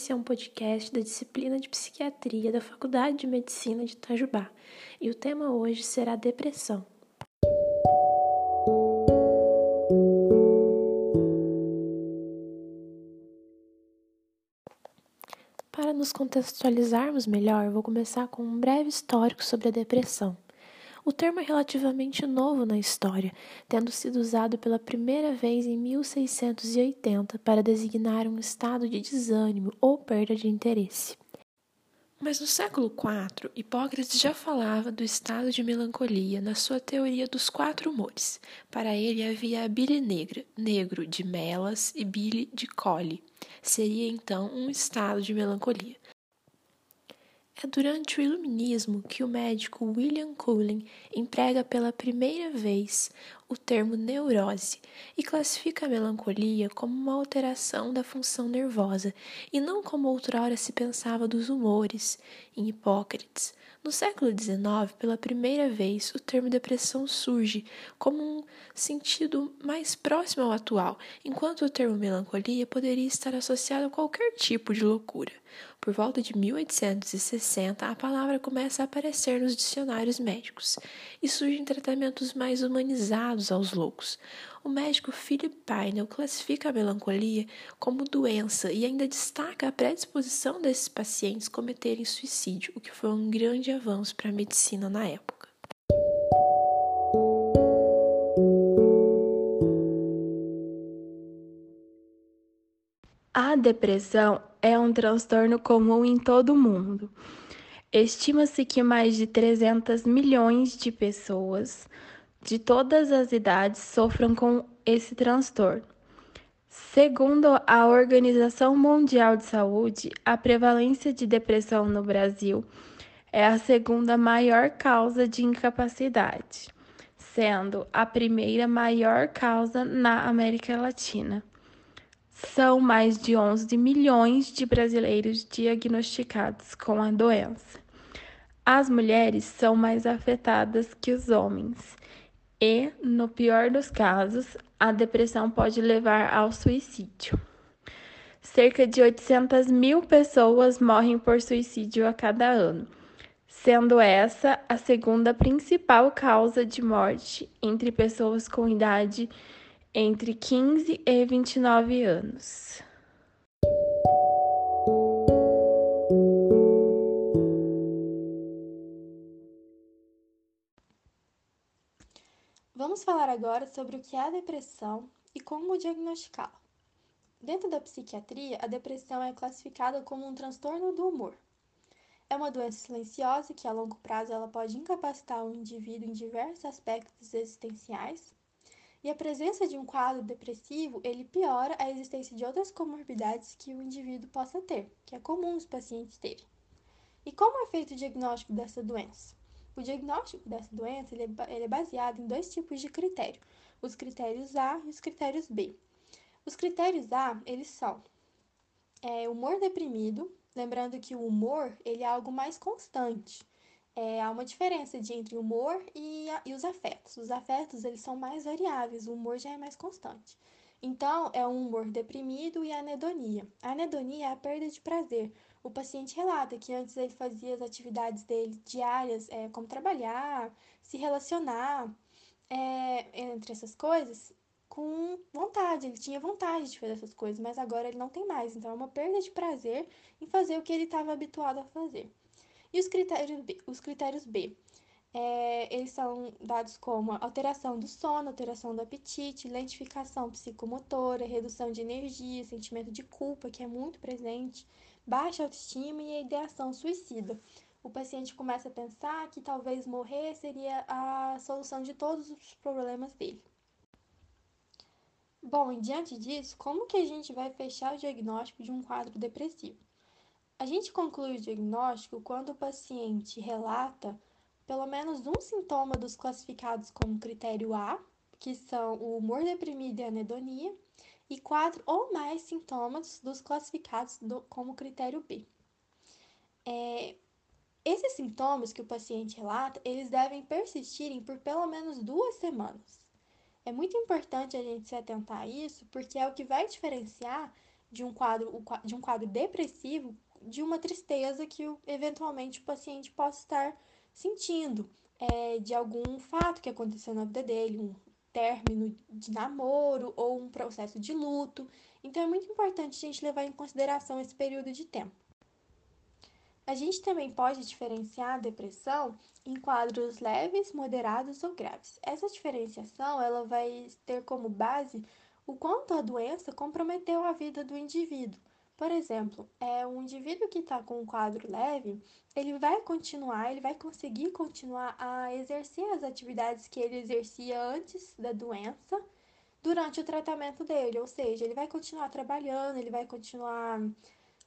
Esse é um podcast da disciplina de Psiquiatria da Faculdade de Medicina de Itajubá e o tema hoje será depressão. Para nos contextualizarmos melhor, vou começar com um breve histórico sobre a depressão. O termo é relativamente novo na história, tendo sido usado pela primeira vez em 1680 para designar um estado de desânimo ou perda de interesse. Mas no século IV, Hipócrates já falava do estado de melancolia na sua teoria dos quatro humores. Para ele havia a bile negra, negro de melas e bile de cole. Seria então um estado de melancolia. É durante o Iluminismo que o médico William Cullen emprega pela primeira vez o termo neurose e classifica a melancolia como uma alteração da função nervosa e não como outrora se pensava dos humores em Hipócrates. No século XIX, pela primeira vez, o termo depressão surge como um sentido mais próximo ao atual, enquanto o termo melancolia poderia estar associado a qualquer tipo de loucura. Por volta de 1860, a palavra começa a aparecer nos dicionários médicos e surgem tratamentos mais humanizados aos loucos. O médico Philip Pinel classifica a melancolia como doença e ainda destaca a predisposição desses pacientes cometerem suicídio, o que foi um grande avanço para a medicina na época. Depressão é um transtorno comum em todo o mundo. Estima-se que mais de 300 milhões de pessoas de todas as idades sofram com esse transtorno. Segundo a Organização Mundial de Saúde, a prevalência de depressão no Brasil é a segunda maior causa de incapacidade, sendo a primeira maior causa na América Latina. São mais de 11 milhões de brasileiros diagnosticados com a doença. As mulheres são mais afetadas que os homens e, no pior dos casos, a depressão pode levar ao suicídio. Cerca de 800 mil pessoas morrem por suicídio a cada ano, sendo essa a segunda principal causa de morte entre pessoas com idade entre 15 e 29 anos. Vamos falar agora sobre o que é a depressão e como diagnosticá-la. Dentro da psiquiatria, a depressão é classificada como um transtorno do humor. É uma doença silenciosa que, a longo prazo, ela pode incapacitar o indivíduo em diversos aspectos existenciais, e a presença de um quadro depressivo, ele piora a existência de outras comorbidades que o indivíduo possa ter, que é comum os pacientes terem. E como é feito o diagnóstico dessa doença? O diagnóstico dessa doença ele é, ele é baseado em dois tipos de critério, os critérios A e os critérios B. Os critérios A, eles são é, humor deprimido, lembrando que o humor ele é algo mais constante, é, há uma diferença de entre o humor e, a, e os afetos. Os afetos eles são mais variáveis, o humor já é mais constante. Então, é um humor deprimido e anedonia. A anedonia é a perda de prazer. O paciente relata que antes ele fazia as atividades dele diárias, é, como trabalhar, se relacionar, é, entre essas coisas, com vontade. Ele tinha vontade de fazer essas coisas, mas agora ele não tem mais. Então, é uma perda de prazer em fazer o que ele estava habituado a fazer. E os critérios B? Os critérios B é, eles são dados como alteração do sono, alteração do apetite, lentificação psicomotora, redução de energia, sentimento de culpa, que é muito presente, baixa autoestima e ideação suicida. O paciente começa a pensar que talvez morrer seria a solução de todos os problemas dele. Bom, e diante disso, como que a gente vai fechar o diagnóstico de um quadro depressivo? A gente conclui o diagnóstico quando o paciente relata pelo menos um sintoma dos classificados como critério A, que são o humor deprimido e anedonia, e quatro ou mais sintomas dos classificados do, como critério B. É, esses sintomas que o paciente relata, eles devem persistirem por pelo menos duas semanas. É muito importante a gente se atentar a isso, porque é o que vai diferenciar de um quadro, de um quadro depressivo de uma tristeza que eventualmente o paciente possa estar sentindo, é, de algum fato que aconteceu na vida dele, um término de namoro ou um processo de luto. Então é muito importante a gente levar em consideração esse período de tempo. A gente também pode diferenciar a depressão em quadros leves, moderados ou graves. Essa diferenciação ela vai ter como base o quanto a doença comprometeu a vida do indivíduo. Por exemplo, é um indivíduo que está com um quadro leve, ele vai continuar, ele vai conseguir continuar a exercer as atividades que ele exercia antes da doença durante o tratamento dele, ou seja, ele vai continuar trabalhando, ele vai continuar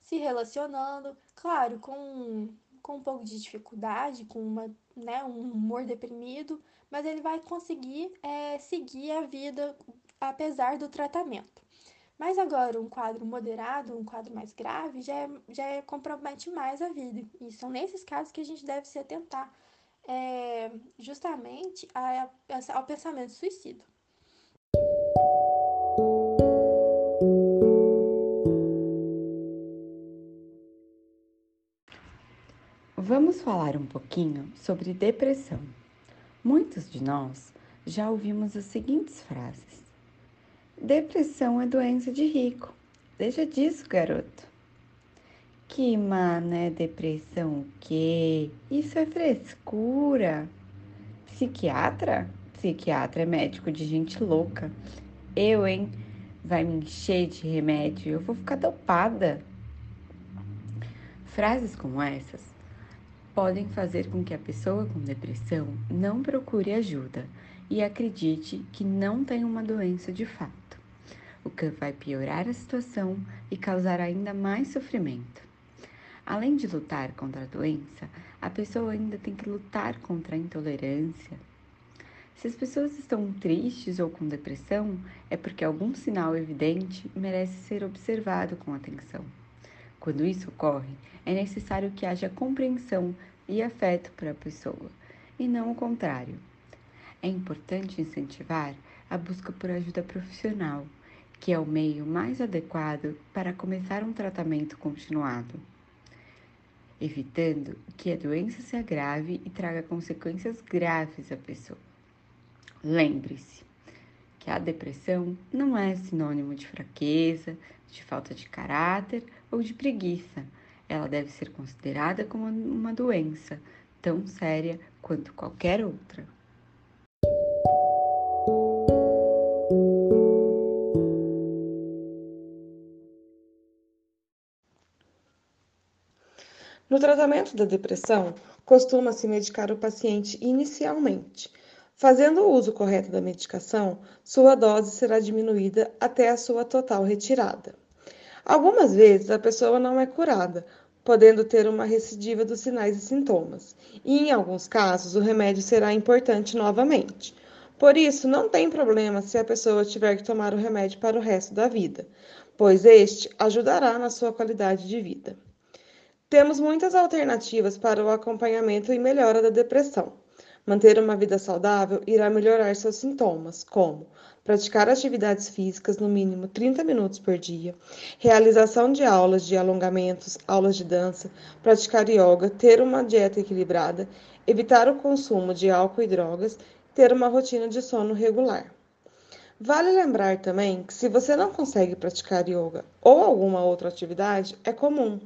se relacionando, claro, com, com um pouco de dificuldade, com uma, né, um humor deprimido, mas ele vai conseguir é, seguir a vida apesar do tratamento. Mas agora, um quadro moderado, um quadro mais grave, já, é, já é, compromete mais a vida. E são nesses casos que a gente deve se atentar é, justamente a, a, ao pensamento suicida. Vamos falar um pouquinho sobre depressão. Muitos de nós já ouvimos as seguintes frases: Depressão é doença de rico. Deixa disso, garoto. Que mané depressão o quê? Isso é frescura. Psiquiatra? Psiquiatra é médico de gente louca. Eu, hein? Vai me encher de remédio, eu vou ficar dopada. Frases como essas podem fazer com que a pessoa com depressão não procure ajuda e acredite que não tem uma doença de fato, o que vai piorar a situação e causar ainda mais sofrimento. Além de lutar contra a doença, a pessoa ainda tem que lutar contra a intolerância. Se as pessoas estão tristes ou com depressão, é porque algum sinal evidente merece ser observado com atenção. Quando isso ocorre, é necessário que haja compreensão e afeto para a pessoa, e não o contrário. É importante incentivar a busca por ajuda profissional, que é o meio mais adequado para começar um tratamento continuado, evitando que a doença se agrave e traga consequências graves à pessoa. Lembre-se que a depressão não é sinônimo de fraqueza, de falta de caráter ou de preguiça. Ela deve ser considerada como uma doença tão séria quanto qualquer outra. No tratamento da depressão, costuma-se medicar o paciente inicialmente. Fazendo o uso correto da medicação, sua dose será diminuída até a sua total retirada. Algumas vezes a pessoa não é curada, podendo ter uma recidiva dos sinais e sintomas, e em alguns casos o remédio será importante novamente. Por isso, não tem problema se a pessoa tiver que tomar o remédio para o resto da vida, pois este ajudará na sua qualidade de vida. Temos muitas alternativas para o acompanhamento e melhora da depressão. Manter uma vida saudável irá melhorar seus sintomas, como praticar atividades físicas no mínimo 30 minutos por dia, realização de aulas de alongamentos, aulas de dança, praticar yoga, ter uma dieta equilibrada, evitar o consumo de álcool e drogas, ter uma rotina de sono regular. Vale lembrar também que se você não consegue praticar yoga ou alguma outra atividade, é comum.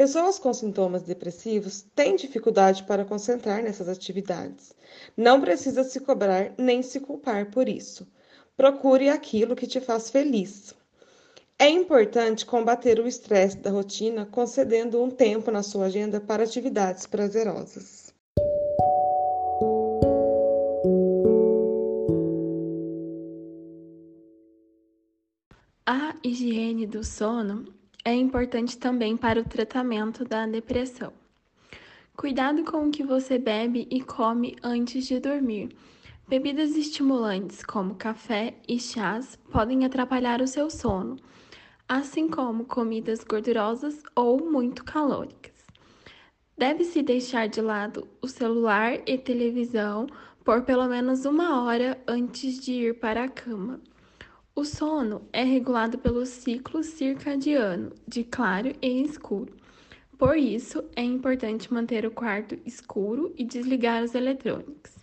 Pessoas com sintomas depressivos têm dificuldade para concentrar nessas atividades. Não precisa se cobrar nem se culpar por isso. Procure aquilo que te faz feliz. É importante combater o estresse da rotina concedendo um tempo na sua agenda para atividades prazerosas. A higiene do sono é importante também para o tratamento da depressão. Cuidado com o que você bebe e come antes de dormir. Bebidas estimulantes, como café e chás, podem atrapalhar o seu sono, assim como comidas gordurosas ou muito calóricas. Deve-se deixar de lado o celular e televisão por pelo menos uma hora antes de ir para a cama. O sono é regulado pelo ciclo circadiano de claro e escuro. Por isso, é importante manter o quarto escuro e desligar os eletrônicos.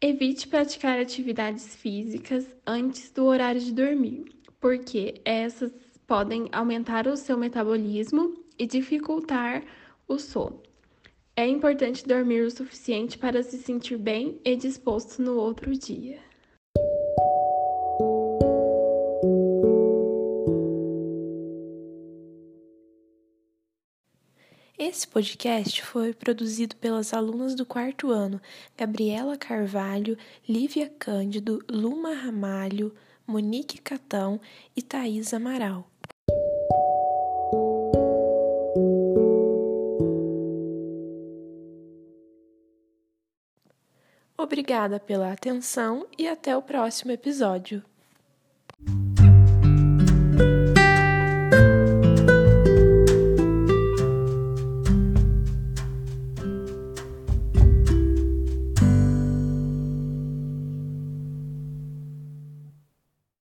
Evite praticar atividades físicas antes do horário de dormir, porque essas podem aumentar o seu metabolismo e dificultar o sono. É importante dormir o suficiente para se sentir bem e disposto no outro dia. Esse podcast foi produzido pelas alunas do quarto ano Gabriela Carvalho, Lívia Cândido, Luma Ramalho, Monique Catão e Thaís Amaral. Obrigada pela atenção e até o próximo episódio.